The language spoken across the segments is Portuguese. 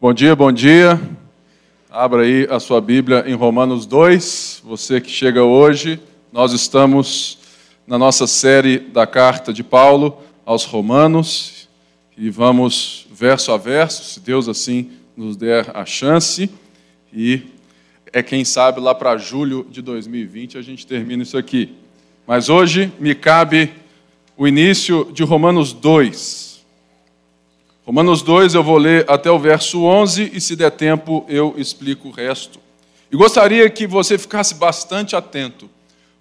Bom dia, bom dia. Abra aí a sua Bíblia em Romanos 2. Você que chega hoje, nós estamos na nossa série da carta de Paulo aos Romanos e vamos verso a verso, se Deus assim nos der a chance. E é quem sabe lá para julho de 2020 a gente termina isso aqui. Mas hoje me cabe o início de Romanos 2. Romanos 2, eu vou ler até o verso 11 e, se der tempo, eu explico o resto. E gostaria que você ficasse bastante atento,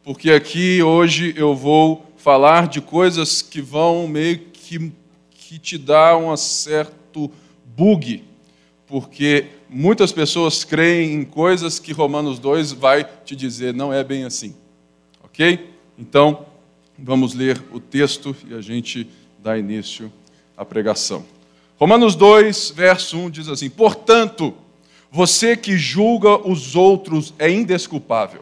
porque aqui hoje eu vou falar de coisas que vão meio que, que te dar um certo bug, porque muitas pessoas creem em coisas que Romanos 2 vai te dizer, não é bem assim. Ok? Então, vamos ler o texto e a gente dá início à pregação. Romanos 2, verso 1 diz assim: Portanto, você que julga os outros é indesculpável,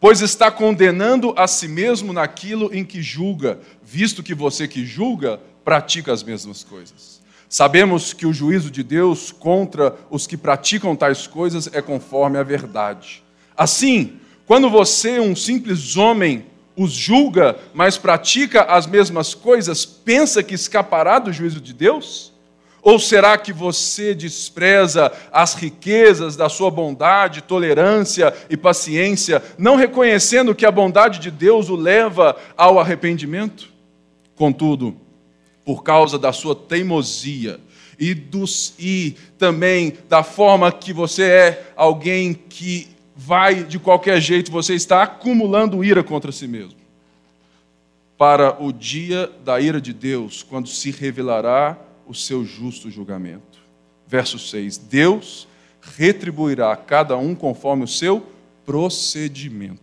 pois está condenando a si mesmo naquilo em que julga, visto que você que julga pratica as mesmas coisas. Sabemos que o juízo de Deus contra os que praticam tais coisas é conforme a verdade. Assim, quando você, um simples homem, os julga, mas pratica as mesmas coisas, pensa que escapará do juízo de Deus? Ou será que você despreza as riquezas da sua bondade, tolerância e paciência, não reconhecendo que a bondade de Deus o leva ao arrependimento? Contudo, por causa da sua teimosia e, dos, e também da forma que você é alguém que vai de qualquer jeito, você está acumulando ira contra si mesmo. Para o dia da ira de Deus, quando se revelará o seu justo julgamento. Verso 6: Deus retribuirá a cada um conforme o seu procedimento.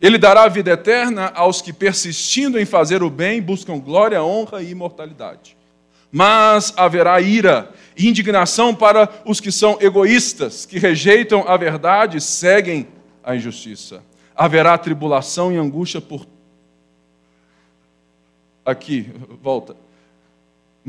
Ele dará a vida eterna aos que, persistindo em fazer o bem, buscam glória, honra e imortalidade. Mas haverá ira e indignação para os que são egoístas, que rejeitam a verdade e seguem a injustiça. Haverá tribulação e angústia por. Aqui, volta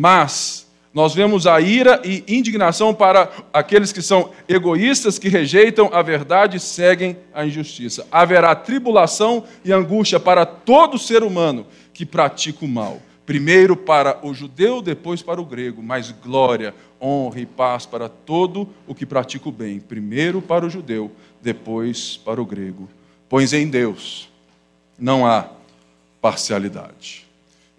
mas nós vemos a ira e indignação para aqueles que são egoístas, que rejeitam a verdade e seguem a injustiça. Haverá tribulação e angústia para todo ser humano que pratica o mal. Primeiro para o judeu, depois para o grego, mas glória, honra e paz para todo o que pratica o bem. Primeiro para o judeu, depois para o grego. Pois em Deus não há parcialidade.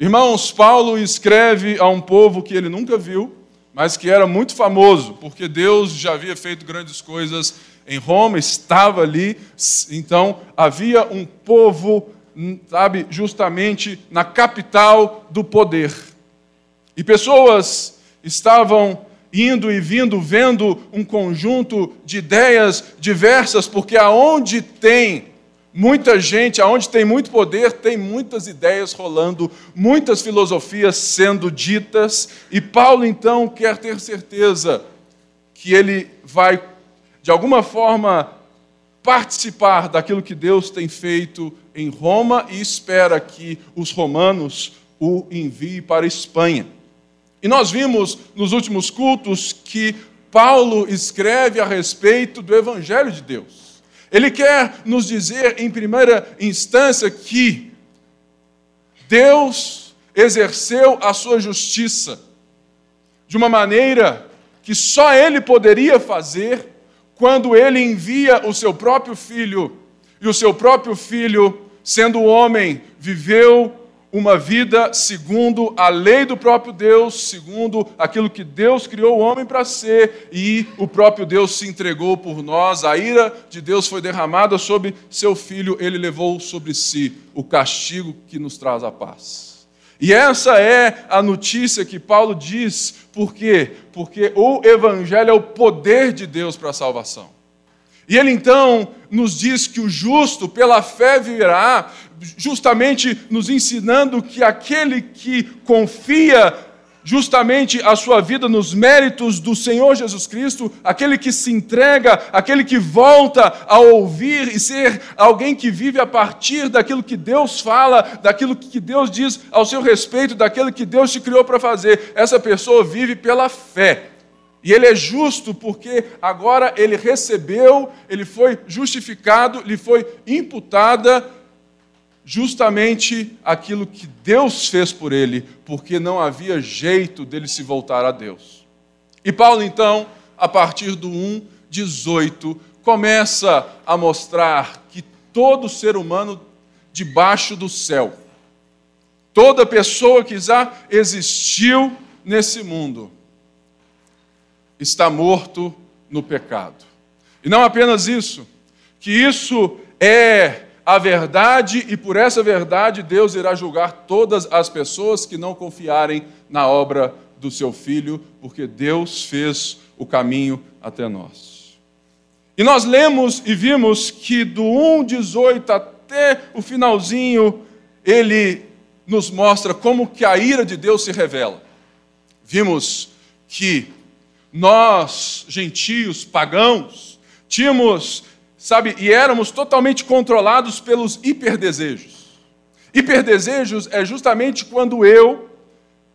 Irmãos, Paulo escreve a um povo que ele nunca viu, mas que era muito famoso, porque Deus já havia feito grandes coisas em Roma, estava ali, então havia um povo, sabe, justamente na capital do poder. E pessoas estavam indo e vindo, vendo um conjunto de ideias diversas, porque aonde tem Muita gente, aonde tem muito poder, tem muitas ideias rolando, muitas filosofias sendo ditas, e Paulo então quer ter certeza que ele vai, de alguma forma, participar daquilo que Deus tem feito em Roma e espera que os romanos o enviem para a Espanha. E nós vimos nos últimos cultos que Paulo escreve a respeito do Evangelho de Deus. Ele quer nos dizer, em primeira instância, que Deus exerceu a sua justiça de uma maneira que só Ele poderia fazer quando Ele envia o seu próprio filho, e o seu próprio filho, sendo homem, viveu uma vida segundo a lei do próprio Deus, segundo aquilo que Deus criou o homem para ser, e o próprio Deus se entregou por nós, a ira de Deus foi derramada sobre seu filho, ele levou sobre si o castigo que nos traz a paz. E essa é a notícia que Paulo diz, por quê? Porque o Evangelho é o poder de Deus para a salvação. E ele então nos diz que o justo pela fé virá, justamente nos ensinando que aquele que confia justamente a sua vida nos méritos do Senhor Jesus Cristo, aquele que se entrega, aquele que volta a ouvir e ser alguém que vive a partir daquilo que Deus fala, daquilo que Deus diz ao seu respeito, daquilo que Deus te criou para fazer. Essa pessoa vive pela fé. E ele é justo porque agora ele recebeu, ele foi justificado, lhe foi imputada justamente aquilo que Deus fez por ele, porque não havia jeito dele se voltar a Deus. E Paulo, então, a partir do 1, 18, começa a mostrar que todo ser humano debaixo do céu, toda pessoa que já existiu nesse mundo, está morto no pecado. E não apenas isso, que isso é a verdade e por essa verdade Deus irá julgar todas as pessoas que não confiarem na obra do seu filho, porque Deus fez o caminho até nós. E nós lemos e vimos que do 1:18 até o finalzinho ele nos mostra como que a ira de Deus se revela. Vimos que nós, gentios, pagãos, tínhamos sabe, e éramos totalmente controlados pelos hiperdesejos. Hiperdesejos é justamente quando eu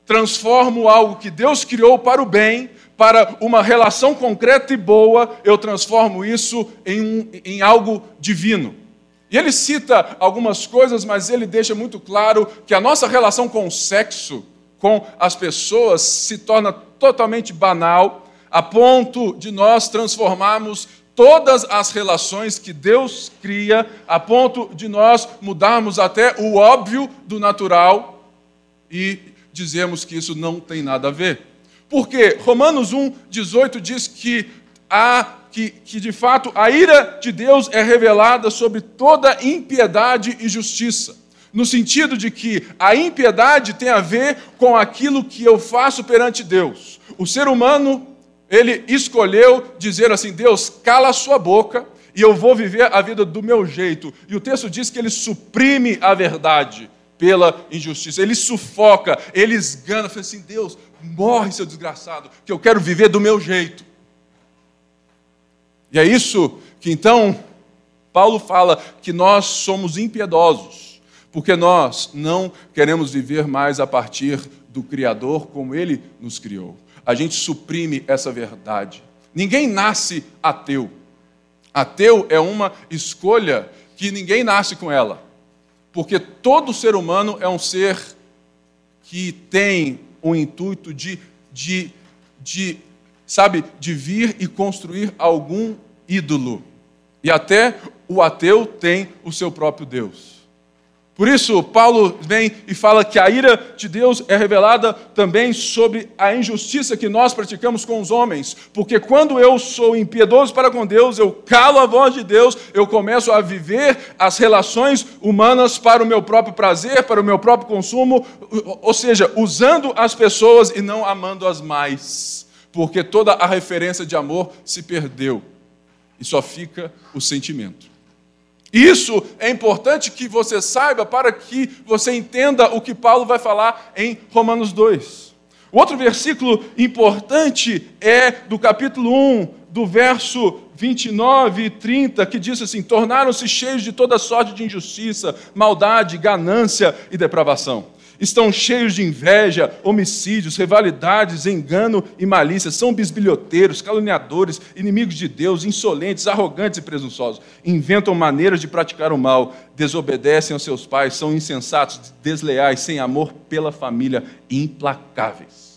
transformo algo que Deus criou para o bem, para uma relação concreta e boa, eu transformo isso em, em algo divino. E ele cita algumas coisas, mas ele deixa muito claro que a nossa relação com o sexo, com as pessoas, se torna totalmente banal, a ponto de nós transformarmos todas as relações que Deus cria, a ponto de nós mudarmos até o óbvio do natural e dizemos que isso não tem nada a ver. Porque Romanos 1, 18 diz que, há, que, que de fato a ira de Deus é revelada sobre toda impiedade e justiça. No sentido de que a impiedade tem a ver com aquilo que eu faço perante Deus. O ser humano ele escolheu dizer assim: Deus, cala a sua boca e eu vou viver a vida do meu jeito. E o texto diz que ele suprime a verdade pela injustiça, ele sufoca, ele esgana. Fala assim: Deus, morre, seu desgraçado, que eu quero viver do meu jeito. E é isso que então Paulo fala que nós somos impiedosos, porque nós não queremos viver mais a partir do Criador como ele nos criou a gente suprime essa verdade. Ninguém nasce ateu. Ateu é uma escolha que ninguém nasce com ela. Porque todo ser humano é um ser que tem o intuito de, de, de, sabe, de vir e construir algum ídolo. E até o ateu tem o seu próprio Deus. Por isso, Paulo vem e fala que a ira de Deus é revelada também sobre a injustiça que nós praticamos com os homens. Porque quando eu sou impiedoso para com Deus, eu calo a voz de Deus, eu começo a viver as relações humanas para o meu próprio prazer, para o meu próprio consumo, ou seja, usando as pessoas e não amando-as mais. Porque toda a referência de amor se perdeu e só fica o sentimento. Isso é importante que você saiba para que você entenda o que Paulo vai falar em Romanos 2. O outro versículo importante é do capítulo 1, do verso 29 e 30, que diz assim: Tornaram-se cheios de toda sorte de injustiça, maldade, ganância e depravação estão cheios de inveja, homicídios, rivalidades, engano e malícia, são bisbilhoteiros, caluniadores, inimigos de Deus, insolentes, arrogantes e presunçosos, inventam maneiras de praticar o mal, desobedecem aos seus pais, são insensatos, desleais, sem amor pela família, implacáveis.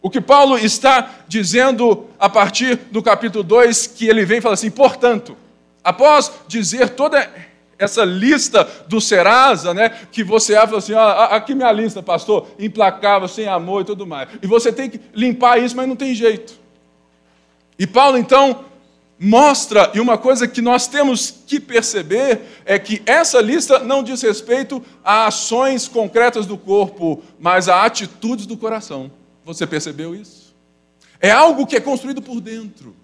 O que Paulo está dizendo a partir do capítulo 2, que ele vem e fala assim: portanto, após dizer toda essa lista do Serasa, né, que você abre assim, ó, aqui minha lista, pastor, implacável, sem amor e tudo mais. E você tem que limpar isso, mas não tem jeito. E Paulo então mostra, e uma coisa que nós temos que perceber é que essa lista não diz respeito a ações concretas do corpo, mas a atitudes do coração. Você percebeu isso? É algo que é construído por dentro.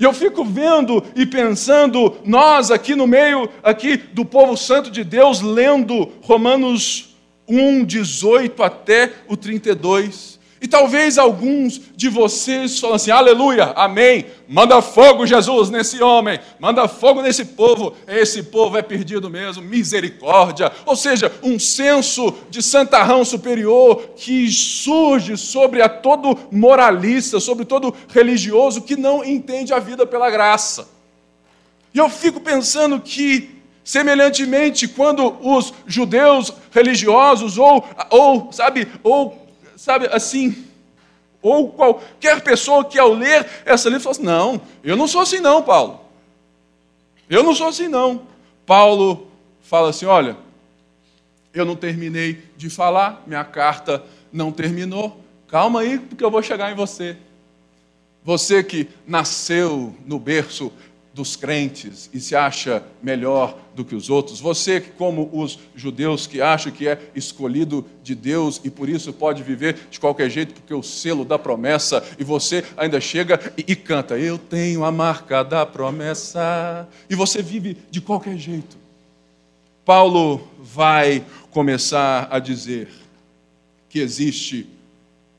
E eu fico vendo e pensando, nós aqui no meio aqui do povo santo de Deus, lendo Romanos 1, 18 até o 32. E talvez alguns de vocês falem assim: aleluia, amém. Manda fogo, Jesus, nesse homem, manda fogo nesse povo. Esse povo é perdido mesmo, misericórdia. Ou seja, um senso de santarrão superior que surge sobre a todo moralista, sobre todo religioso que não entende a vida pela graça. E eu fico pensando que, semelhantemente, quando os judeus religiosos, ou, ou sabe, ou sabe, assim, ou qualquer pessoa que ao ler essa livro fala assim, não, eu não sou assim não, Paulo. Eu não sou assim não. Paulo fala assim, olha, eu não terminei de falar, minha carta não terminou. Calma aí, porque eu vou chegar em você. Você que nasceu no berço dos crentes e se acha melhor do que os outros, você como os judeus que acham que é escolhido de Deus e por isso pode viver de qualquer jeito porque o selo da promessa e você ainda chega e, e canta eu tenho a marca da promessa e você vive de qualquer jeito. Paulo vai começar a dizer que existe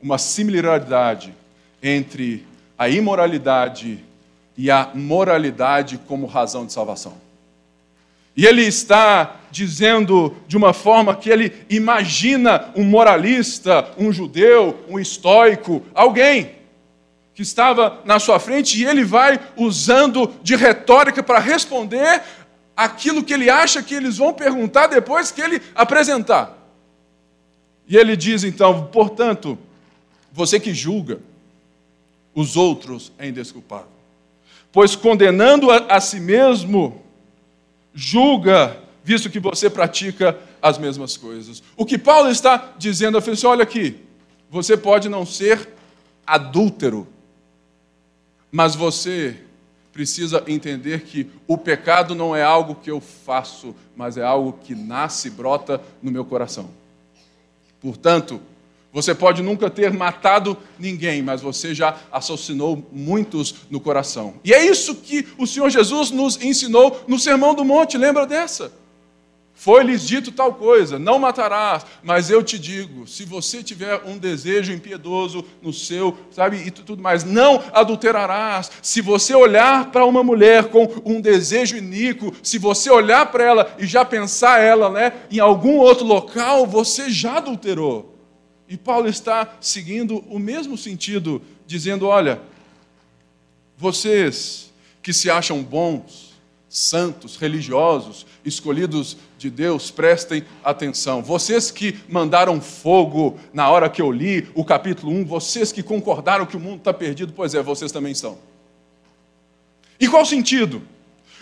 uma similaridade entre a imoralidade e a moralidade como razão de salvação. E ele está dizendo de uma forma que ele imagina um moralista, um judeu, um estoico, alguém que estava na sua frente e ele vai usando de retórica para responder aquilo que ele acha que eles vão perguntar depois que ele apresentar. E ele diz então, portanto, você que julga os outros é indesculpável pois condenando a, a si mesmo, julga, visto que você pratica as mesmas coisas. O que Paulo está dizendo, é assim, olha aqui, você pode não ser adúltero, mas você precisa entender que o pecado não é algo que eu faço, mas é algo que nasce e brota no meu coração. Portanto, você pode nunca ter matado ninguém, mas você já assassinou muitos no coração. E é isso que o Senhor Jesus nos ensinou no Sermão do Monte, lembra dessa? Foi-lhes dito tal coisa: não matarás, mas eu te digo, se você tiver um desejo impiedoso no seu, sabe, e tudo mais, não adulterarás. Se você olhar para uma mulher com um desejo iníquo, se você olhar para ela e já pensar ela, né, em algum outro local, você já adulterou. E Paulo está seguindo o mesmo sentido, dizendo: olha, vocês que se acham bons, santos, religiosos, escolhidos de Deus, prestem atenção. Vocês que mandaram fogo na hora que eu li o capítulo 1, vocês que concordaram que o mundo está perdido, pois é, vocês também são. E qual sentido?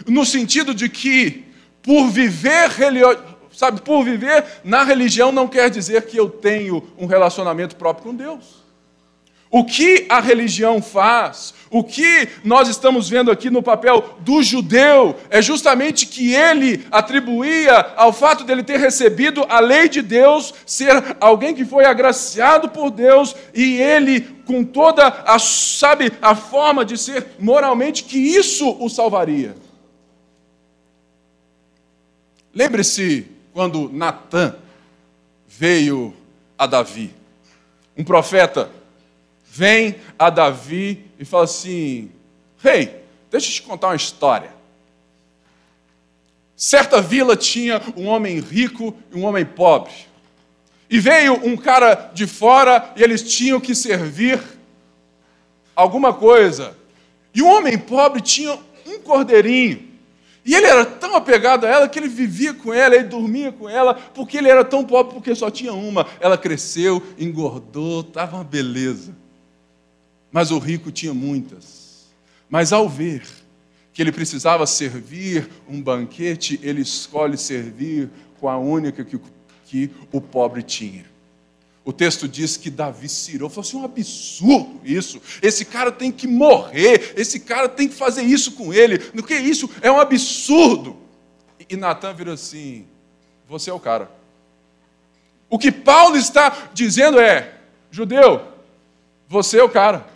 No sentido de que, por viver Sabe, por viver na religião não quer dizer que eu tenho um relacionamento próprio com Deus. O que a religião faz, o que nós estamos vendo aqui no papel do judeu, é justamente que ele atribuía ao fato dele ter recebido a lei de Deus, ser alguém que foi agraciado por Deus, e ele, com toda a, sabe, a forma de ser moralmente, que isso o salvaria. Lembre-se quando Natã veio a Davi. Um profeta vem a Davi e fala assim: Rei, hey, deixa eu te contar uma história. Certa vila tinha um homem rico e um homem pobre. E veio um cara de fora e eles tinham que servir alguma coisa. E o homem pobre tinha um cordeirinho. E ele era tão apegado a ela que ele vivia com ela, ele dormia com ela, porque ele era tão pobre porque só tinha uma. Ela cresceu, engordou, estava uma beleza. Mas o rico tinha muitas. Mas ao ver que ele precisava servir um banquete, ele escolhe servir com a única que, que o pobre tinha. O texto diz que Davi cirou, falou assim: um absurdo isso. Esse cara tem que morrer, esse cara tem que fazer isso com ele. No que isso? É um absurdo. E Natan vira assim: você é o cara. O que Paulo está dizendo é: judeu, você é o cara.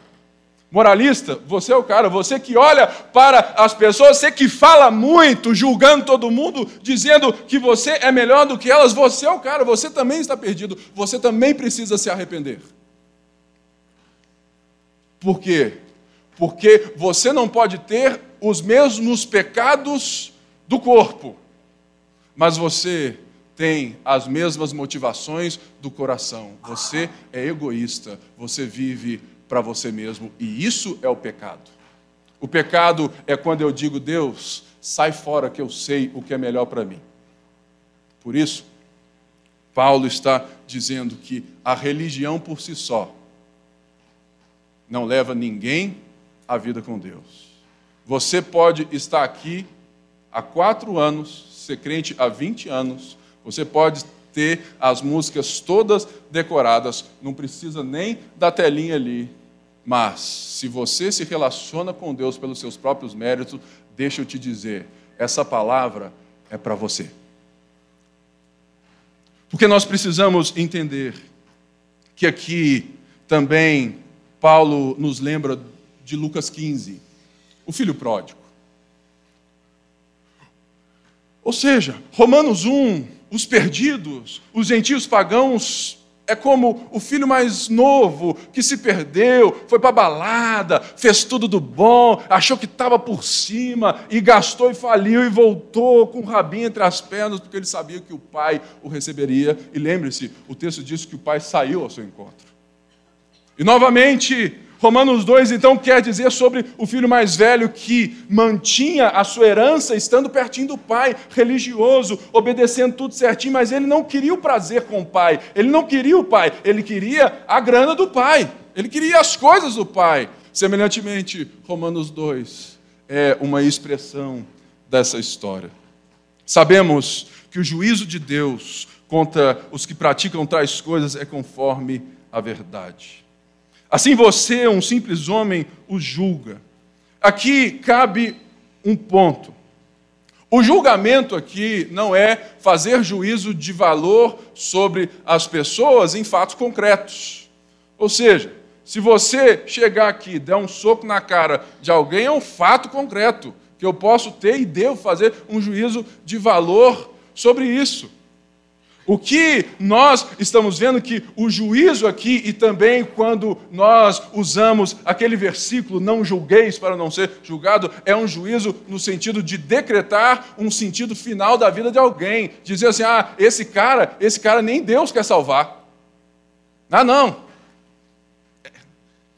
Moralista, você é o cara, você que olha para as pessoas, você que fala muito, julgando todo mundo, dizendo que você é melhor do que elas, você é o cara, você também está perdido, você também precisa se arrepender. Por quê? Porque você não pode ter os mesmos pecados do corpo, mas você tem as mesmas motivações do coração. Você é egoísta, você vive para você mesmo, e isso é o pecado. O pecado é quando eu digo, Deus, sai fora que eu sei o que é melhor para mim. Por isso, Paulo está dizendo que a religião por si só não leva ninguém à vida com Deus. Você pode estar aqui há quatro anos, ser crente há 20 anos, você pode ter as músicas todas decoradas, não precisa nem da telinha ali. Mas, se você se relaciona com Deus pelos seus próprios méritos, deixa eu te dizer, essa palavra é para você. Porque nós precisamos entender que aqui também Paulo nos lembra de Lucas 15, o filho pródigo. Ou seja, Romanos 1, os perdidos, os gentios pagãos, é como o filho mais novo que se perdeu, foi para balada, fez tudo do bom, achou que estava por cima e gastou e faliu e voltou com o rabinho entre as pernas porque ele sabia que o pai o receberia. E lembre-se, o texto diz que o pai saiu ao seu encontro. E novamente, Romanos 2 então quer dizer sobre o filho mais velho que mantinha a sua herança estando pertinho do pai, religioso, obedecendo tudo certinho, mas ele não queria o prazer com o pai, ele não queria o pai, ele queria a grana do pai, ele queria as coisas do pai. Semelhantemente, Romanos 2 é uma expressão dessa história. Sabemos que o juízo de Deus contra os que praticam tais coisas é conforme a verdade. Assim você, um simples homem, o julga. Aqui cabe um ponto. O julgamento aqui não é fazer juízo de valor sobre as pessoas em fatos concretos. Ou seja, se você chegar aqui der um soco na cara de alguém, é um fato concreto que eu posso ter e devo fazer um juízo de valor sobre isso. O que nós estamos vendo que o juízo aqui, e também quando nós usamos aquele versículo, não julgueis para não ser julgado, é um juízo no sentido de decretar um sentido final da vida de alguém. Dizer assim: ah, esse cara, esse cara nem Deus quer salvar. Ah, não.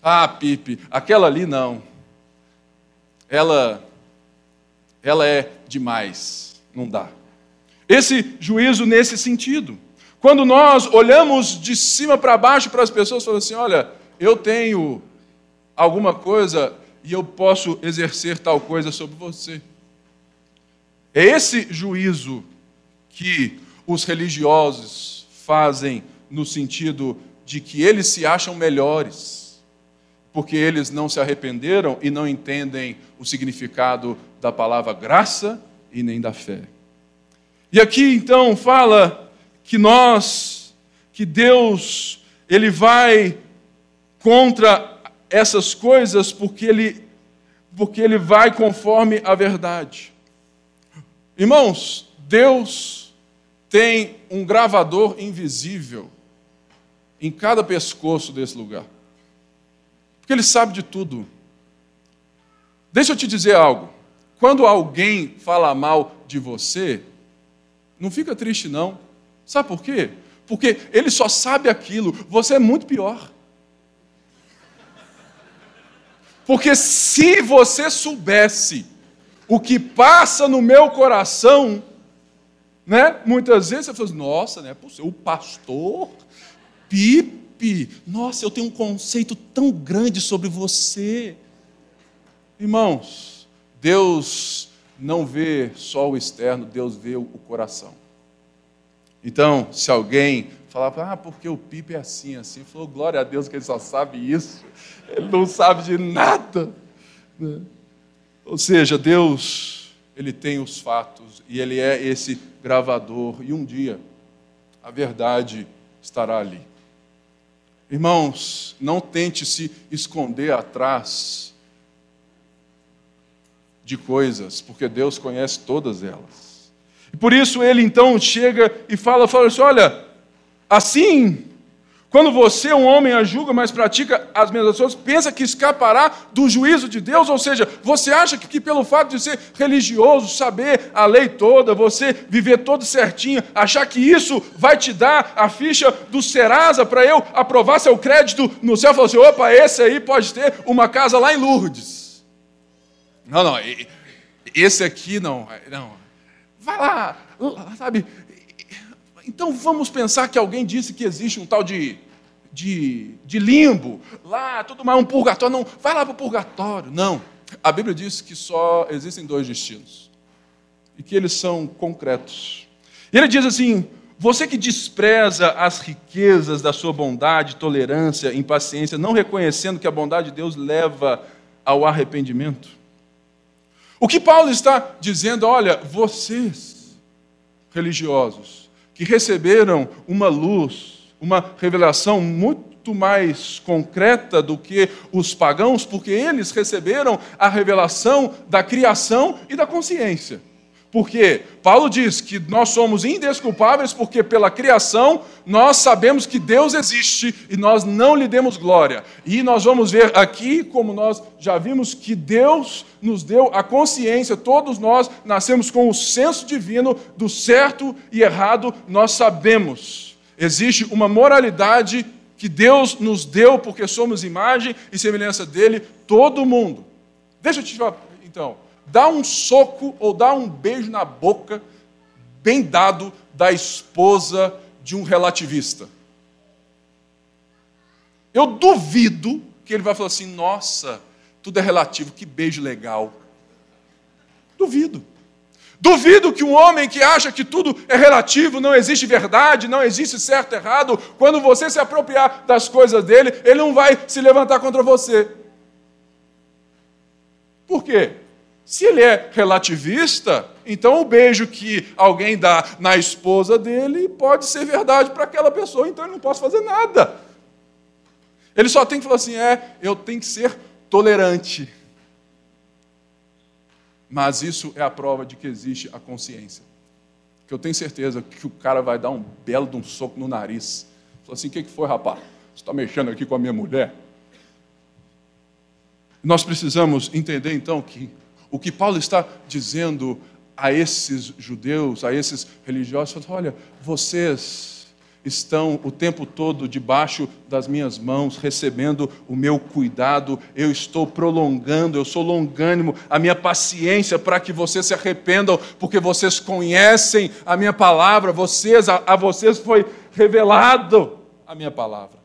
Ah, Pipe, aquela ali não. Ela, ela é demais. Não dá. Esse juízo nesse sentido. Quando nós olhamos de cima para baixo para as pessoas, falamos assim: olha, eu tenho alguma coisa e eu posso exercer tal coisa sobre você. É esse juízo que os religiosos fazem no sentido de que eles se acham melhores, porque eles não se arrependeram e não entendem o significado da palavra graça e nem da fé. E aqui então fala que nós, que Deus, ele vai contra essas coisas porque ele porque ele vai conforme a verdade. Irmãos, Deus tem um gravador invisível em cada pescoço desse lugar. Porque ele sabe de tudo. Deixa eu te dizer algo. Quando alguém fala mal de você, não fica triste, não. Sabe por quê? Porque ele só sabe aquilo, você é muito pior. Porque se você soubesse o que passa no meu coração, né? Muitas vezes você fala, assim, nossa, né? O pastor Pipe, nossa, eu tenho um conceito tão grande sobre você. Irmãos, Deus não vê só o externo, Deus vê o coração. Então, se alguém falar, ah, porque o Pipe é assim, assim, falou, glória a Deus que ele só sabe isso, ele não sabe de nada. Né? Ou seja, Deus, ele tem os fatos e ele é esse gravador, e um dia a verdade estará ali. Irmãos, não tente se esconder atrás de coisas, porque Deus conhece todas elas. E por isso ele então chega e fala, fala assim, olha, assim Quando você, um homem, a julga, mas pratica as mesmas coisas, pensa que escapará do juízo de Deus, ou seja, você acha que, que, pelo fato de ser religioso, saber a lei toda, você viver todo certinho, achar que isso vai te dar a ficha do Serasa para eu aprovar seu crédito no céu, falar assim: opa, esse aí pode ter uma casa lá em Lourdes. Não, não, esse aqui não, não. Vai lá, sabe? Então vamos pensar que alguém disse que existe um tal de, de, de limbo, lá, tudo mais, um purgatório. Não, vai lá para o purgatório. Não. A Bíblia diz que só existem dois destinos e que eles são concretos. E ele diz assim: você que despreza as riquezas da sua bondade, tolerância, impaciência, não reconhecendo que a bondade de Deus leva ao arrependimento. O que Paulo está dizendo, olha, vocês religiosos, que receberam uma luz, uma revelação muito mais concreta do que os pagãos, porque eles receberam a revelação da criação e da consciência. Porque Paulo diz que nós somos indesculpáveis porque pela criação nós sabemos que Deus existe e nós não lhe demos glória. E nós vamos ver aqui, como nós já vimos, que Deus nos deu a consciência, todos nós nascemos com o senso divino do certo e errado, nós sabemos. Existe uma moralidade que Deus nos deu porque somos imagem e semelhança dele, todo mundo. Deixa eu te falar, então dá um soco ou dá um beijo na boca, bem dado, da esposa de um relativista. Eu duvido que ele vai falar assim: nossa, tudo é relativo, que beijo legal. Duvido. Duvido que um homem que acha que tudo é relativo, não existe verdade, não existe certo e errado, quando você se apropriar das coisas dele, ele não vai se levantar contra você. Por quê? Se ele é relativista, então o beijo que alguém dá na esposa dele pode ser verdade para aquela pessoa, então ele não pode fazer nada. Ele só tem que falar assim: é, eu tenho que ser tolerante. Mas isso é a prova de que existe a consciência. Que eu tenho certeza que o cara vai dar um belo de um soco no nariz. Falou assim: o que foi, rapaz? Você está mexendo aqui com a minha mulher? Nós precisamos entender então que o que Paulo está dizendo a esses judeus, a esses religiosos, olha, vocês estão o tempo todo debaixo das minhas mãos, recebendo o meu cuidado, eu estou prolongando, eu sou longânimo, a minha paciência para que vocês se arrependam, porque vocês conhecem a minha palavra, vocês, a, a vocês foi revelado a minha palavra.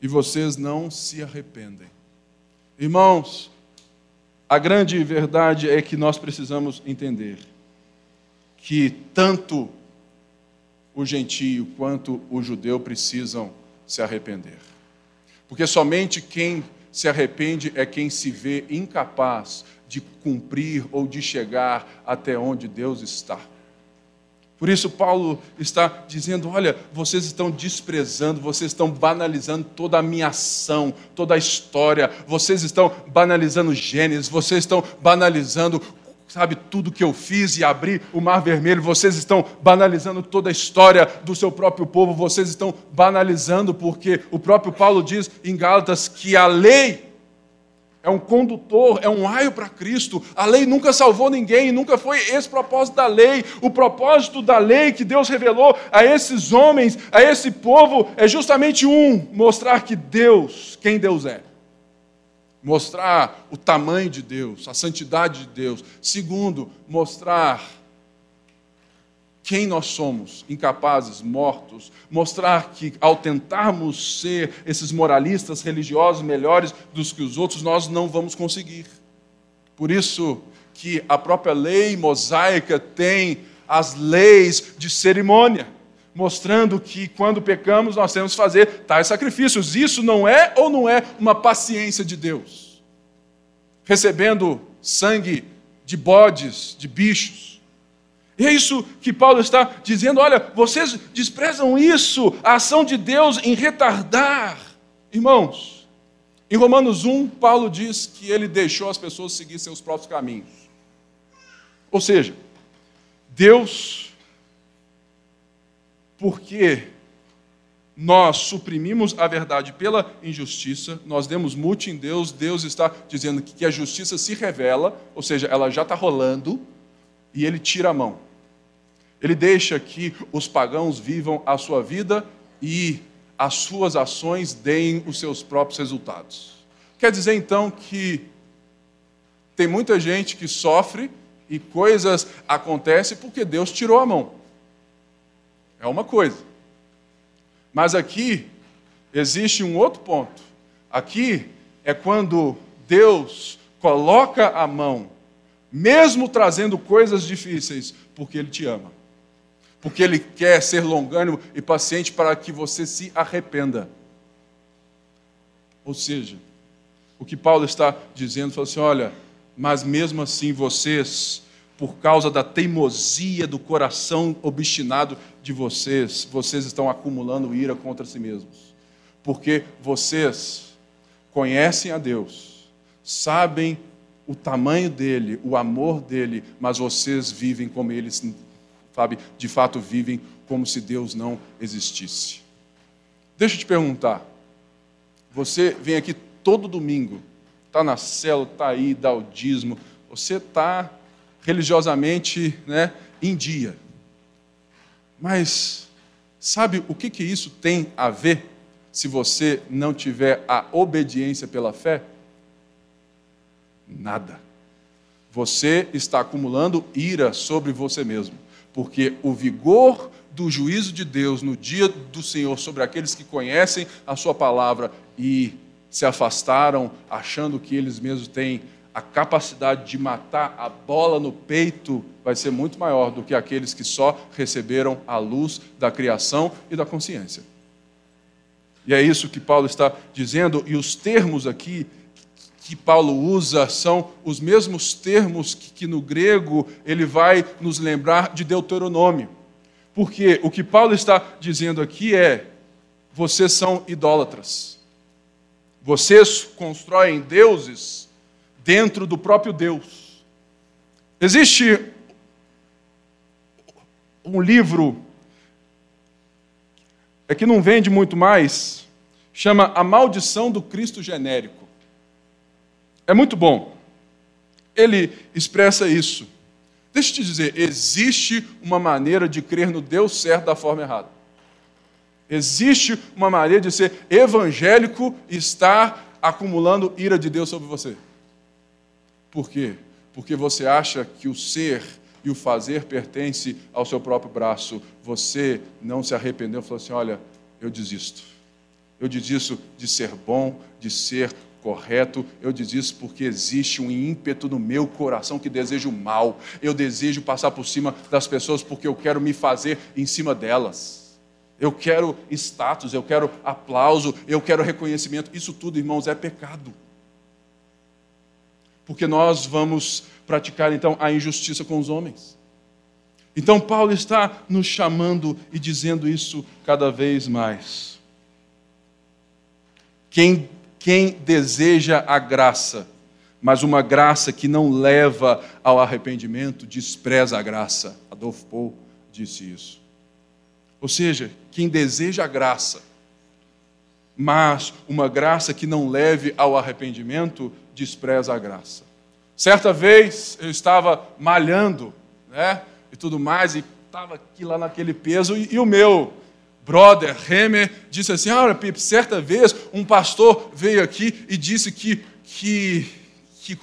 E vocês não se arrependem. Irmãos, a grande verdade é que nós precisamos entender que tanto o gentio quanto o judeu precisam se arrepender. Porque somente quem se arrepende é quem se vê incapaz de cumprir ou de chegar até onde Deus está. Por isso, Paulo está dizendo: olha, vocês estão desprezando, vocês estão banalizando toda a minha ação, toda a história, vocês estão banalizando Gênesis, vocês estão banalizando, sabe, tudo que eu fiz e abri o Mar Vermelho, vocês estão banalizando toda a história do seu próprio povo, vocês estão banalizando, porque o próprio Paulo diz em Gálatas que a lei é um condutor, é um raio para Cristo. A lei nunca salvou ninguém, nunca foi esse propósito da lei. O propósito da lei que Deus revelou a esses homens, a esse povo, é justamente um: mostrar que Deus, quem Deus é. Mostrar o tamanho de Deus, a santidade de Deus. Segundo, mostrar quem nós somos, incapazes, mortos, mostrar que ao tentarmos ser esses moralistas religiosos melhores dos que os outros, nós não vamos conseguir. Por isso que a própria lei mosaica tem as leis de cerimônia, mostrando que quando pecamos nós temos que fazer tais sacrifícios. Isso não é ou não é uma paciência de Deus? Recebendo sangue de bodes, de bichos, e é isso que Paulo está dizendo: olha, vocês desprezam isso, a ação de Deus em retardar. Irmãos, em Romanos 1, Paulo diz que ele deixou as pessoas seguir seus próprios caminhos. Ou seja, Deus, porque nós suprimimos a verdade pela injustiça, nós demos mute em Deus, Deus está dizendo que a justiça se revela, ou seja, ela já está rolando, e ele tira a mão. Ele deixa que os pagãos vivam a sua vida e as suas ações deem os seus próprios resultados. Quer dizer então que tem muita gente que sofre e coisas acontecem porque Deus tirou a mão. É uma coisa. Mas aqui existe um outro ponto. Aqui é quando Deus coloca a mão, mesmo trazendo coisas difíceis, porque Ele te ama. Porque Ele quer ser longânimo e paciente para que você se arrependa. Ou seja, o que Paulo está dizendo, fala assim: olha, mas mesmo assim vocês por causa da teimosia do coração obstinado de vocês, vocês estão acumulando ira contra si mesmos. Porque vocês conhecem a Deus, sabem o tamanho dele, o amor dele, mas vocês vivem como eles, sabe, de fato vivem como se Deus não existisse. Deixa eu te perguntar. Você vem aqui todo domingo, está na célula, está aí, dá o dízimo, você está religiosamente né, em dia. Mas sabe o que, que isso tem a ver se você não tiver a obediência pela fé? Nada. Você está acumulando ira sobre você mesmo, porque o vigor do juízo de Deus no dia do Senhor sobre aqueles que conhecem a Sua palavra e se afastaram, achando que eles mesmos têm a capacidade de matar a bola no peito vai ser muito maior do que aqueles que só receberam a luz da criação e da consciência. E é isso que Paulo está dizendo, e os termos aqui que Paulo usa são os mesmos termos que, que no grego ele vai nos lembrar de Deuteronômio. Porque o que Paulo está dizendo aqui é: vocês são idólatras. Vocês constroem deuses dentro do próprio Deus. Existe um livro é que não vende muito mais, chama A Maldição do Cristo Genérico. É muito bom. Ele expressa isso. Deixa eu te dizer, existe uma maneira de crer no Deus certo da forma errada. Existe uma maneira de ser evangélico e estar acumulando ira de Deus sobre você. Por quê? Porque você acha que o ser e o fazer pertence ao seu próprio braço. Você não se arrependeu e falou assim: olha, eu desisto. Eu desisto de ser bom, de ser correto, eu desisto porque existe um ímpeto no meu coração que deseja o mal. Eu desejo passar por cima das pessoas porque eu quero me fazer em cima delas. Eu quero status, eu quero aplauso, eu quero reconhecimento. Isso tudo, irmãos, é pecado porque nós vamos praticar então a injustiça com os homens. Então Paulo está nos chamando e dizendo isso cada vez mais. Quem, quem deseja a graça, mas uma graça que não leva ao arrependimento, despreza a graça. Adolfo Paul disse isso. Ou seja, quem deseja a graça, mas uma graça que não leve ao arrependimento, despreza a graça. Certa vez eu estava malhando, né, e tudo mais, e estava aqui lá naquele peso, e, e o meu brother Hemer disse assim: Olha, Pipe, certa vez um pastor veio aqui e disse que, que, que,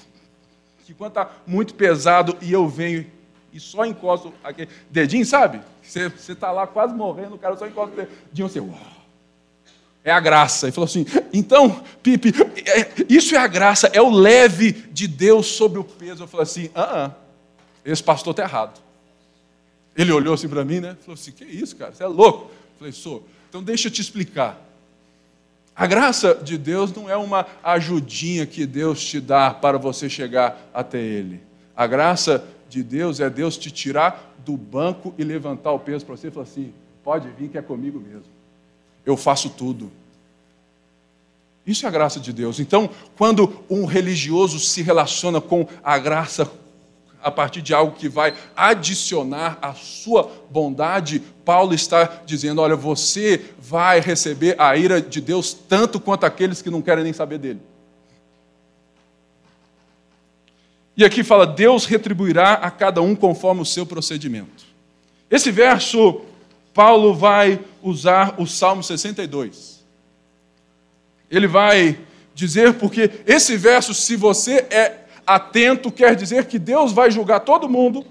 que quando está muito pesado e eu venho e só encosto aquele dedinho, sabe? Você está lá quase morrendo, o cara só encosta o dedinho, você, uau. É a graça. Ele falou assim: então, Pipe, é, isso é a graça, é o leve de Deus sobre o peso. Eu falei assim: ah, ah esse pastor está errado. Ele olhou assim para mim, né? Falou assim: que isso, cara? Você é louco? Falei: sou. Então deixa eu te explicar. A graça de Deus não é uma ajudinha que Deus te dá para você chegar até Ele. A graça de Deus é Deus te tirar do banco e levantar o peso para você e falar assim: pode vir que é comigo mesmo eu faço tudo. Isso é a graça de Deus. Então, quando um religioso se relaciona com a graça, a partir de algo que vai adicionar a sua bondade, Paulo está dizendo: olha, você vai receber a ira de Deus tanto quanto aqueles que não querem nem saber dele. E aqui fala: Deus retribuirá a cada um conforme o seu procedimento. Esse verso, Paulo vai usar o Salmo 62. Ele vai dizer, porque esse verso, se você é atento, quer dizer que Deus vai julgar todo mundo,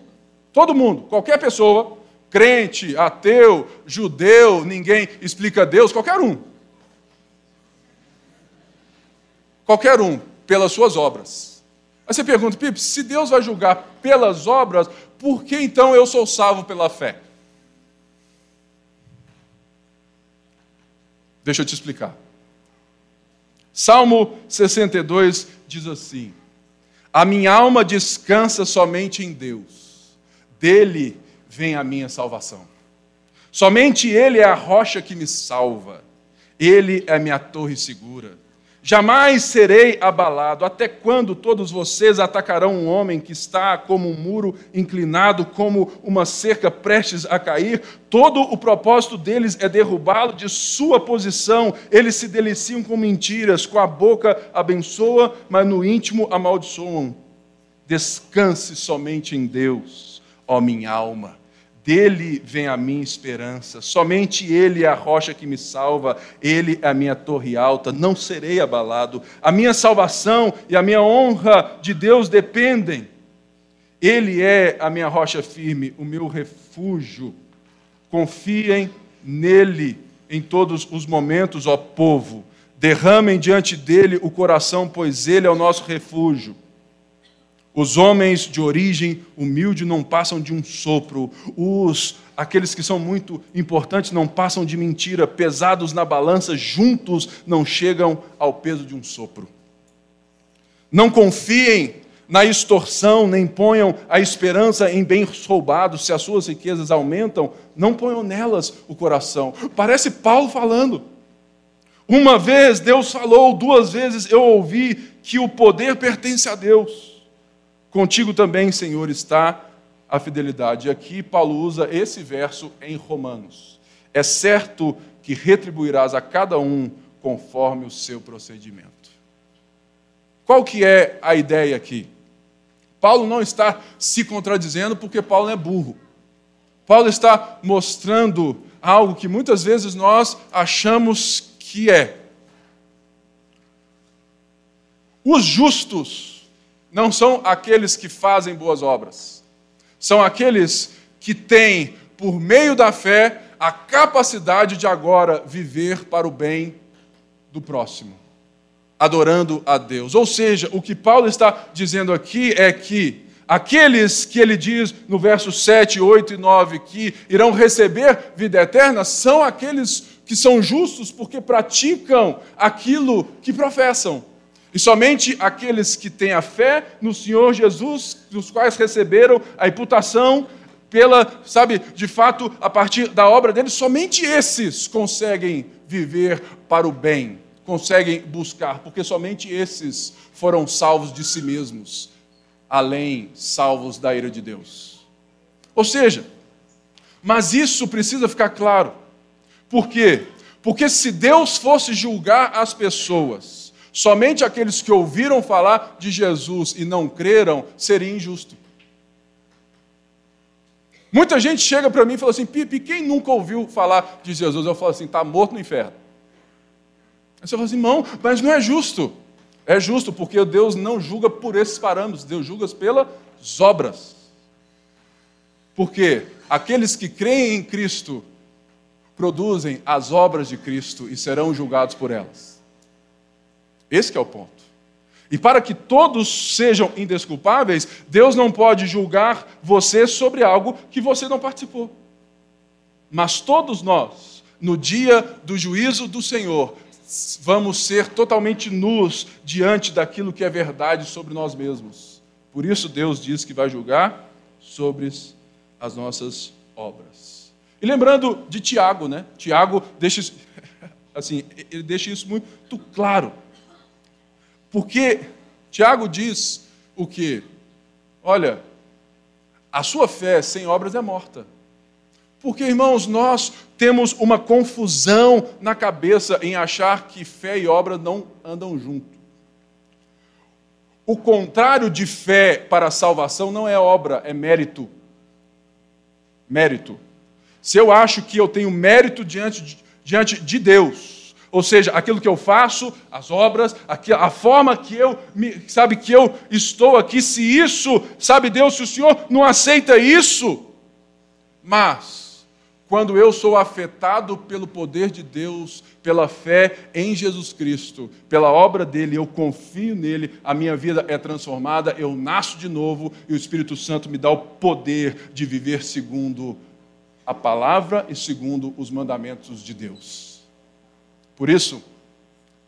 todo mundo, qualquer pessoa, crente, ateu, judeu, ninguém explica Deus, qualquer um. Qualquer um, pelas suas obras. Aí você pergunta, Pipe, se Deus vai julgar pelas obras, por que então eu sou salvo pela fé? Deixa eu te explicar. Salmo 62 diz assim: A minha alma descansa somente em Deus, dele vem a minha salvação. Somente Ele é a rocha que me salva, Ele é a minha torre segura. Jamais serei abalado. Até quando todos vocês atacarão um homem que está como um muro inclinado, como uma cerca prestes a cair? Todo o propósito deles é derrubá-lo de sua posição. Eles se deliciam com mentiras, com a boca abençoa, mas no íntimo amaldiçoam. Descanse somente em Deus, ó minha alma dele vem a minha esperança, somente Ele é a rocha que me salva, Ele é a minha torre alta, não serei abalado. A minha salvação e a minha honra de Deus dependem. Ele é a minha rocha firme, o meu refúgio. Confiem nele em todos os momentos, ó povo. Derramem diante dele o coração, pois ele é o nosso refúgio. Os homens de origem humilde não passam de um sopro. Os aqueles que são muito importantes não passam de mentira. Pesados na balança, juntos não chegam ao peso de um sopro. Não confiem na extorsão, nem ponham a esperança em bens roubados. Se as suas riquezas aumentam, não ponham nelas o coração. Parece Paulo falando. Uma vez Deus falou, duas vezes eu ouvi que o poder pertence a Deus. Contigo também, Senhor, está a fidelidade. E aqui Paulo usa esse verso em Romanos. É certo que retribuirás a cada um conforme o seu procedimento. Qual que é a ideia aqui? Paulo não está se contradizendo porque Paulo é burro. Paulo está mostrando algo que muitas vezes nós achamos que é. Os justos não são aqueles que fazem boas obras, são aqueles que têm, por meio da fé, a capacidade de agora viver para o bem do próximo, adorando a Deus. Ou seja, o que Paulo está dizendo aqui é que aqueles que ele diz no verso 7, 8 e 9 que irão receber vida eterna são aqueles que são justos porque praticam aquilo que professam. E somente aqueles que têm a fé no Senhor Jesus, dos quais receberam a imputação pela, sabe, de fato, a partir da obra deles, somente esses conseguem viver para o bem, conseguem buscar, porque somente esses foram salvos de si mesmos, além salvos da ira de Deus. Ou seja, mas isso precisa ficar claro. Por quê? Porque se Deus fosse julgar as pessoas, Somente aqueles que ouviram falar de Jesus e não creram seria injusto. Muita gente chega para mim e fala assim: Pipe, quem nunca ouviu falar de Jesus? Eu falo assim: está morto no inferno. Aí você fala assim: irmão, mas não é justo. É justo porque Deus não julga por esses parâmetros, Deus julga pelas obras. Porque aqueles que creem em Cristo produzem as obras de Cristo e serão julgados por elas. Esse é o ponto. E para que todos sejam indesculpáveis, Deus não pode julgar você sobre algo que você não participou. Mas todos nós, no dia do juízo do Senhor, vamos ser totalmente nus diante daquilo que é verdade sobre nós mesmos. Por isso Deus diz que vai julgar sobre as nossas obras. E lembrando de Tiago, né? Tiago deixa assim, ele deixa isso muito claro. Porque Tiago diz o que? Olha, a sua fé sem obras é morta. Porque, irmãos, nós temos uma confusão na cabeça em achar que fé e obra não andam junto. O contrário de fé para a salvação não é obra, é mérito. Mérito. Se eu acho que eu tenho mérito diante de, diante de Deus, ou seja, aquilo que eu faço, as obras, a forma que eu, sabe, que eu estou aqui, se isso, sabe Deus, se o Senhor não aceita isso, mas quando eu sou afetado pelo poder de Deus, pela fé em Jesus Cristo, pela obra dele, eu confio nele, a minha vida é transformada, eu nasço de novo e o Espírito Santo me dá o poder de viver segundo a palavra e segundo os mandamentos de Deus. Por isso,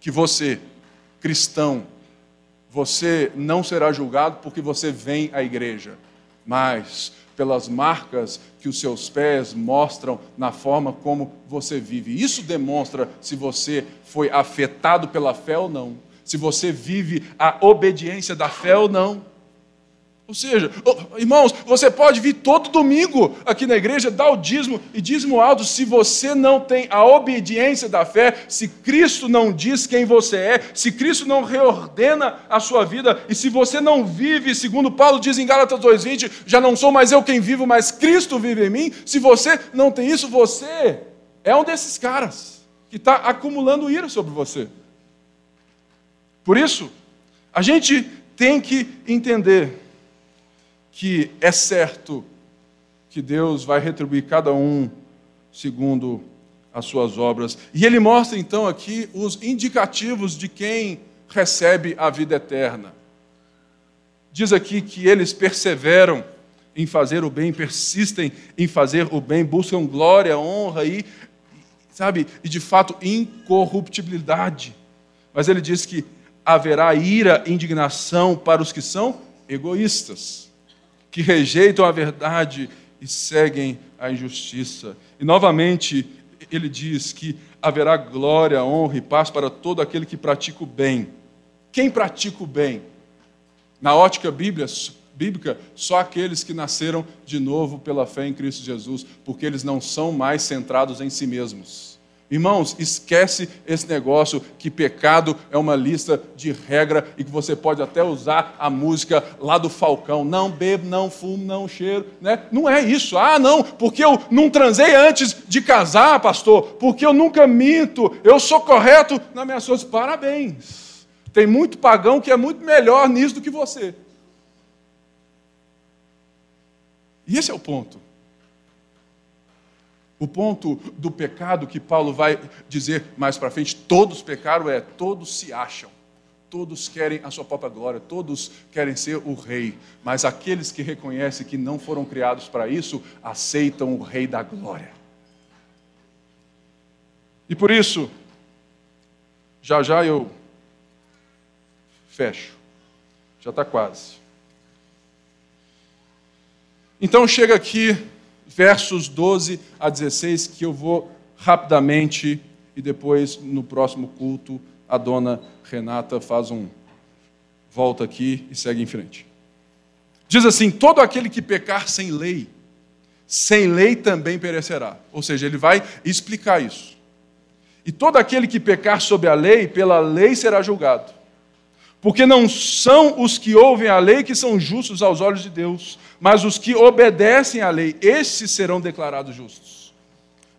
que você, cristão, você não será julgado porque você vem à igreja, mas pelas marcas que os seus pés mostram na forma como você vive. Isso demonstra se você foi afetado pela fé ou não, se você vive a obediência da fé ou não. Ou seja, irmãos, você pode vir todo domingo aqui na igreja, dar o dízimo e dízimo alto, se você não tem a obediência da fé, se Cristo não diz quem você é, se Cristo não reordena a sua vida, e se você não vive, segundo Paulo diz em Gálatas 2,20, já não sou mais eu quem vivo, mas Cristo vive em mim, se você não tem isso, você é um desses caras que está acumulando ira sobre você. Por isso, a gente tem que entender que é certo que Deus vai retribuir cada um segundo as suas obras. E ele mostra então aqui os indicativos de quem recebe a vida eterna. Diz aqui que eles perseveram em fazer o bem, persistem em fazer o bem, buscam glória, honra e, sabe, e de fato incorruptibilidade. Mas ele diz que haverá ira, indignação para os que são egoístas que rejeitam a verdade e seguem a injustiça. E novamente ele diz que haverá glória, honra e paz para todo aquele que pratica o bem. Quem pratica o bem? Na ótica bíblia, bíblica, só aqueles que nasceram de novo pela fé em Cristo Jesus, porque eles não são mais centrados em si mesmos Irmãos, esquece esse negócio que pecado é uma lista de regra e que você pode até usar a música lá do Falcão. Não bebo, não fumo, não cheiro. Né? Não é isso. Ah, não, porque eu não transei antes de casar, pastor, porque eu nunca minto, eu sou correto nas minhas coisas. Parabéns. Tem muito pagão que é muito melhor nisso do que você. E esse é o ponto. O ponto do pecado que Paulo vai dizer mais para frente, todos pecaram, é todos se acham, todos querem a sua própria glória, todos querem ser o rei, mas aqueles que reconhecem que não foram criados para isso, aceitam o rei da glória. E por isso, já já eu fecho, já está quase. Então chega aqui versos 12 a 16, que eu vou rapidamente e depois no próximo culto a dona Renata faz um volta aqui e segue em frente. Diz assim: todo aquele que pecar sem lei, sem lei também perecerá. Ou seja, ele vai explicar isso. E todo aquele que pecar sob a lei, pela lei será julgado. Porque não são os que ouvem a lei que são justos aos olhos de Deus, mas os que obedecem à lei, esses serão declarados justos.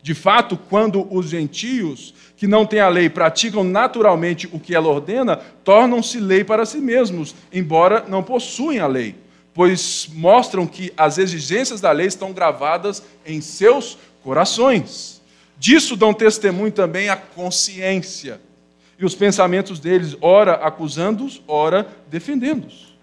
De fato, quando os gentios que não têm a lei praticam naturalmente o que ela ordena, tornam-se lei para si mesmos, embora não possuem a lei, pois mostram que as exigências da lei estão gravadas em seus corações. Disso dão testemunho também a consciência e os pensamentos deles, ora acusando-os, ora defendendo-os.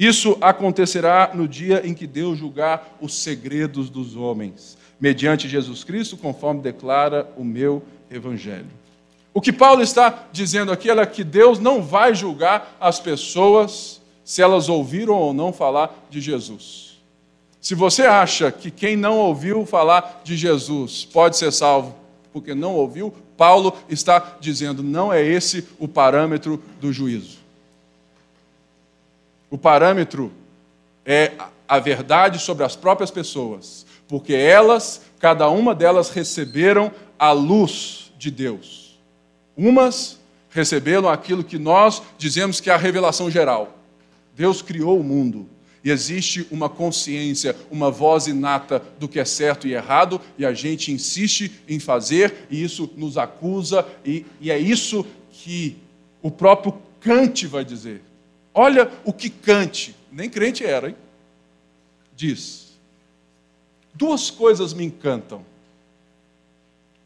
Isso acontecerá no dia em que Deus julgar os segredos dos homens, mediante Jesus Cristo, conforme declara o meu Evangelho. O que Paulo está dizendo aqui é que Deus não vai julgar as pessoas se elas ouviram ou não falar de Jesus. Se você acha que quem não ouviu falar de Jesus pode ser salvo porque não ouviu, Paulo está dizendo: não é esse o parâmetro do juízo. O parâmetro é a verdade sobre as próprias pessoas, porque elas, cada uma delas, receberam a luz de Deus. Umas receberam aquilo que nós dizemos que é a revelação geral. Deus criou o mundo e existe uma consciência, uma voz inata do que é certo e errado, e a gente insiste em fazer, e isso nos acusa, e, e é isso que o próprio Kant vai dizer. Olha o que Kant, nem crente era, hein? Diz: duas coisas me encantam: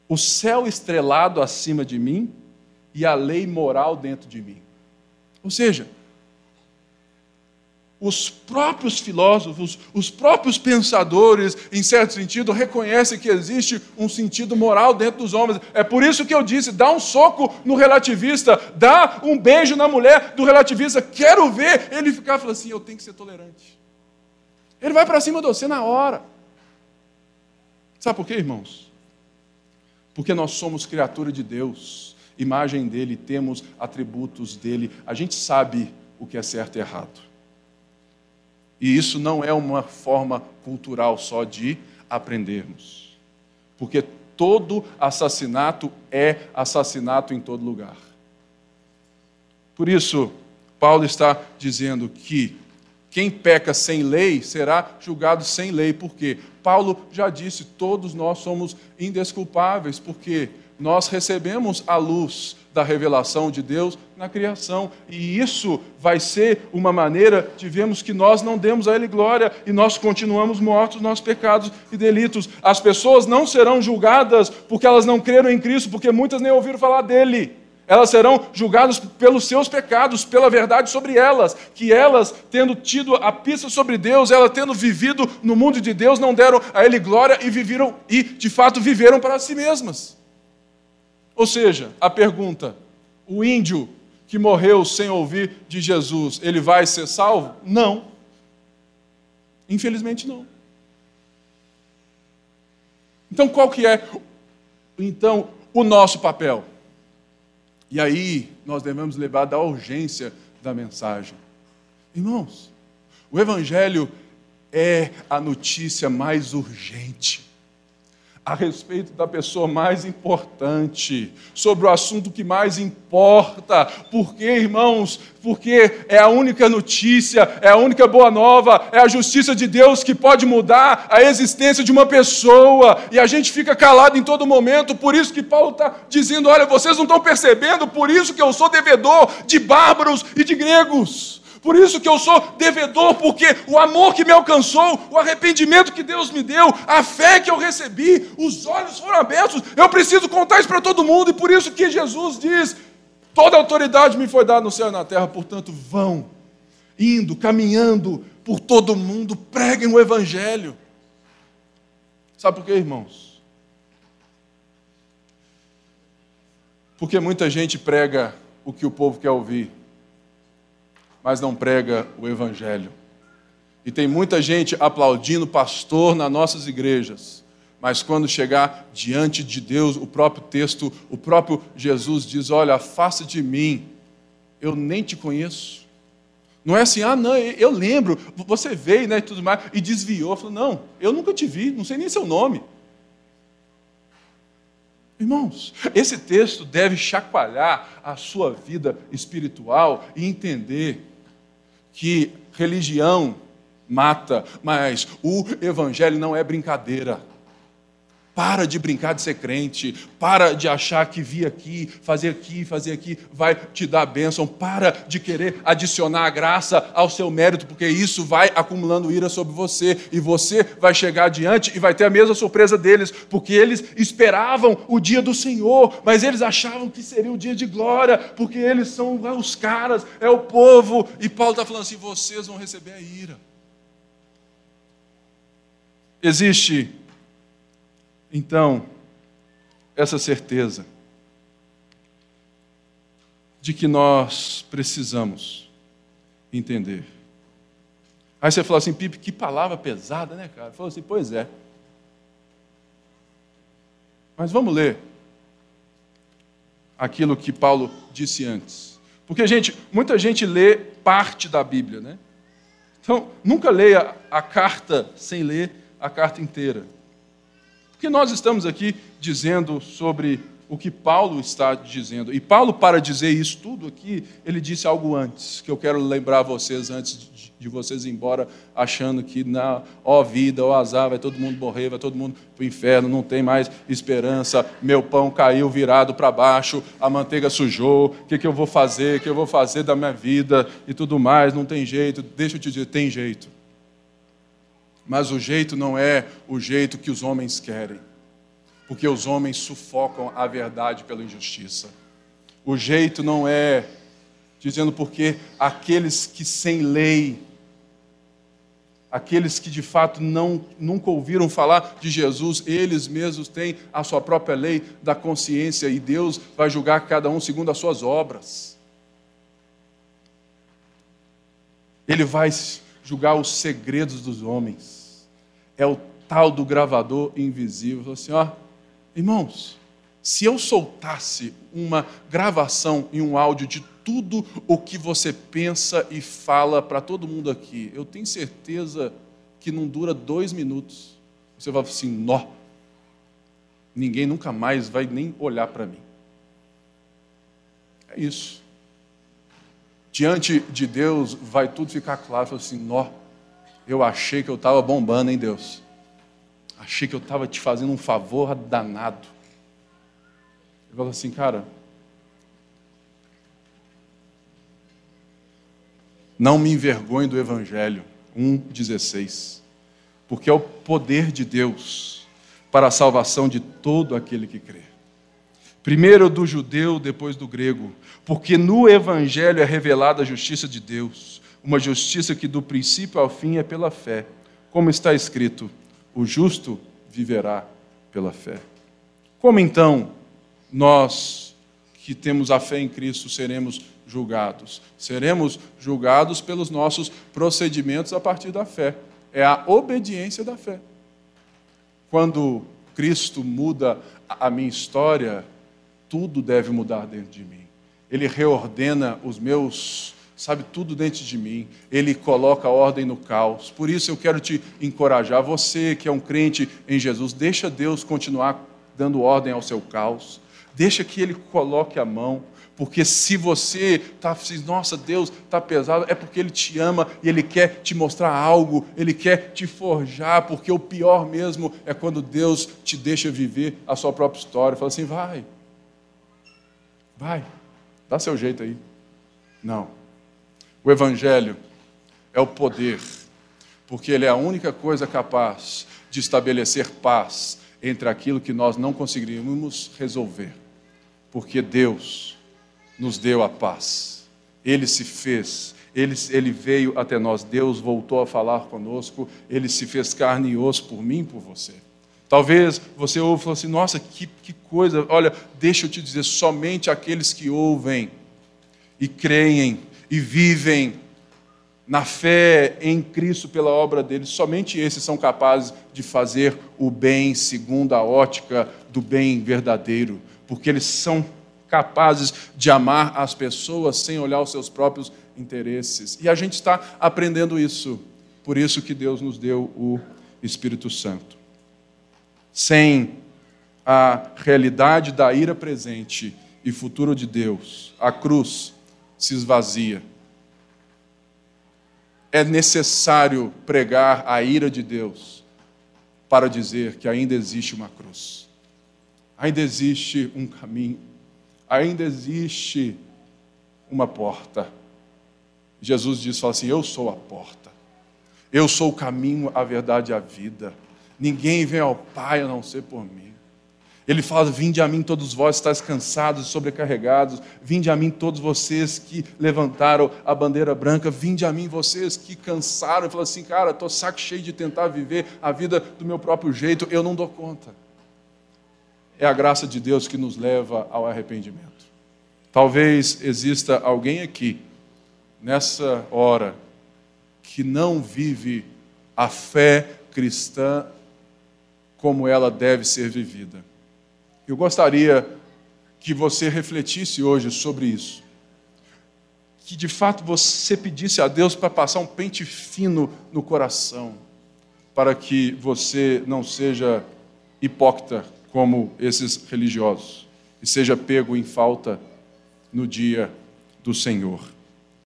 o céu estrelado acima de mim e a lei moral dentro de mim. Ou seja, os próprios filósofos, os próprios pensadores, em certo sentido, reconhecem que existe um sentido moral dentro dos homens. É por isso que eu disse: dá um soco no relativista, dá um beijo na mulher do relativista. Quero ver ele ficar falando assim: eu tenho que ser tolerante. Ele vai para cima de você na hora. Sabe por quê, irmãos? Porque nós somos criatura de Deus, imagem dele, temos atributos dele, a gente sabe o que é certo e errado. E isso não é uma forma cultural só de aprendermos. Porque todo assassinato é assassinato em todo lugar. Por isso, Paulo está dizendo que quem peca sem lei será julgado sem lei. Por quê? Paulo já disse: todos nós somos indesculpáveis, porque nós recebemos a luz da revelação de Deus na criação. E isso vai ser uma maneira de vermos que nós não demos a Ele glória e nós continuamos mortos nos nossos pecados e delitos. As pessoas não serão julgadas porque elas não creram em Cristo, porque muitas nem ouviram falar dele. Elas serão julgadas pelos seus pecados, pela verdade sobre elas, que elas, tendo tido a pista sobre Deus, elas tendo vivido no mundo de Deus, não deram a Ele glória e viveram e de fato viveram para si mesmas. Ou seja, a pergunta: o índio que morreu sem ouvir de Jesus, ele vai ser salvo? Não. Infelizmente não. Então qual que é então o nosso papel? E aí nós devemos levar da urgência da mensagem. Irmãos, o evangelho é a notícia mais urgente a respeito da pessoa mais importante, sobre o assunto que mais importa. Por quê, irmãos? Porque é a única notícia, é a única boa nova, é a justiça de Deus que pode mudar a existência de uma pessoa. E a gente fica calado em todo momento, por isso que Paulo está dizendo: olha, vocês não estão percebendo, por isso que eu sou devedor de bárbaros e de gregos. Por isso que eu sou devedor, porque o amor que me alcançou, o arrependimento que Deus me deu, a fé que eu recebi, os olhos foram abertos. Eu preciso contar isso para todo mundo, e por isso que Jesus diz: toda autoridade me foi dada no céu e na terra, portanto, vão, indo, caminhando por todo mundo, preguem o Evangelho. Sabe por quê, irmãos? Porque muita gente prega o que o povo quer ouvir mas não prega o Evangelho. E tem muita gente aplaudindo pastor nas nossas igrejas, mas quando chegar diante de Deus, o próprio texto, o próprio Jesus diz: Olha, afasta de mim, eu nem te conheço. Não é assim, ah, não, eu lembro, você veio né, e tudo mais, e desviou. Falou, não, eu nunca te vi, não sei nem seu nome. Irmãos, esse texto deve chacoalhar a sua vida espiritual e entender que religião mata, mas o evangelho não é brincadeira. Para de brincar de ser crente, para de achar que vir aqui, fazer aqui, fazer aqui vai te dar bênção, para de querer adicionar a graça ao seu mérito, porque isso vai acumulando ira sobre você. E você vai chegar adiante e vai ter a mesma surpresa deles, porque eles esperavam o dia do Senhor, mas eles achavam que seria o dia de glória, porque eles são os caras, é o povo, e Paulo está falando assim: vocês vão receber a ira. Existe então, essa certeza de que nós precisamos entender. Aí você fala assim, Pipe, que palavra pesada, né, cara? Falou assim, pois é. Mas vamos ler aquilo que Paulo disse antes. Porque, gente, muita gente lê parte da Bíblia, né? Então, nunca leia a carta sem ler a carta inteira. Porque nós estamos aqui dizendo sobre o que Paulo está dizendo. E Paulo, para dizer isso tudo aqui, ele disse algo antes, que eu quero lembrar vocês antes de vocês ir embora, achando que, na, ó vida, ó azar, vai todo mundo morrer, vai todo mundo para o inferno, não tem mais esperança, meu pão caiu virado para baixo, a manteiga sujou, o que, que eu vou fazer, o que eu vou fazer da minha vida e tudo mais, não tem jeito. Deixa eu te dizer, tem jeito. Mas o jeito não é o jeito que os homens querem porque os homens sufocam a verdade pela injustiça. O jeito não é dizendo porque aqueles que sem lei, aqueles que de fato não, nunca ouviram falar de Jesus, eles mesmos têm a sua própria lei da consciência e Deus vai julgar cada um segundo as suas obras. Ele vai julgar os segredos dos homens. É o tal do gravador invisível. Assim, ó, Irmãos, se eu soltasse uma gravação e um áudio de tudo o que você pensa e fala para todo mundo aqui, eu tenho certeza que não dura dois minutos. Você vai assim, nó. Ninguém nunca mais vai nem olhar para mim. É isso. Diante de Deus vai tudo ficar claro. Fala assim, nó. Eu achei que eu estava bombando em Deus. Achei que eu estava te fazendo um favor danado. Ele falou assim, cara, não me envergonhe do Evangelho. 1,16. Porque é o poder de Deus para a salvação de todo aquele que crê. Primeiro do judeu, depois do grego. Porque no Evangelho é revelada a justiça de Deus, uma justiça que do princípio ao fim é pela fé. Como está escrito: o justo viverá pela fé. Como então nós que temos a fé em Cristo seremos julgados? Seremos julgados pelos nossos procedimentos a partir da fé. É a obediência da fé. Quando Cristo muda a minha história, tudo deve mudar dentro de mim. Ele reordena os meus sabe tudo dentro de mim, ele coloca ordem no caos. Por isso eu quero te encorajar, você que é um crente em Jesus, deixa Deus continuar dando ordem ao seu caos, deixa que ele coloque a mão, porque se você está nossa, Deus está pesado, é porque Ele te ama e Ele quer te mostrar algo, Ele quer te forjar, porque o pior mesmo é quando Deus te deixa viver a sua própria história. Fala assim, vai, vai, dá seu jeito aí. Não. O Evangelho é o poder, porque ele é a única coisa capaz de estabelecer paz entre aquilo que nós não conseguiríamos resolver. Porque Deus nos deu a paz. Ele se fez, ele, ele veio até nós, Deus voltou a falar conosco, ele se fez carne e osso por mim por você. Talvez você ouve e fale assim: nossa, que, que coisa, olha, deixa eu te dizer, somente aqueles que ouvem e creem e vivem na fé em Cristo pela obra dele, somente esses são capazes de fazer o bem segundo a ótica do bem verdadeiro, porque eles são capazes de amar as pessoas sem olhar os seus próprios interesses. E a gente está aprendendo isso. Por isso que Deus nos deu o Espírito Santo. Sem a realidade da ira presente e futuro de Deus, a cruz se esvazia. É necessário pregar a ira de Deus para dizer que ainda existe uma cruz, ainda existe um caminho, ainda existe uma porta. Jesus diz assim: Eu sou a porta, eu sou o caminho, a verdade e a vida. Ninguém vem ao Pai a não ser por mim. Ele fala: Vinde a mim, todos vós estáis cansados e sobrecarregados. Vinde a mim, todos vocês que levantaram a bandeira branca. Vinde a mim, vocês que cansaram. Fala assim: Cara, estou saco cheio de tentar viver a vida do meu próprio jeito. Eu não dou conta. É a graça de Deus que nos leva ao arrependimento. Talvez exista alguém aqui, nessa hora, que não vive a fé cristã como ela deve ser vivida eu gostaria que você refletisse hoje sobre isso. que de fato você pedisse a Deus para passar um pente fino no coração, para que você não seja hipócrita como esses religiosos e seja pego em falta no dia do Senhor.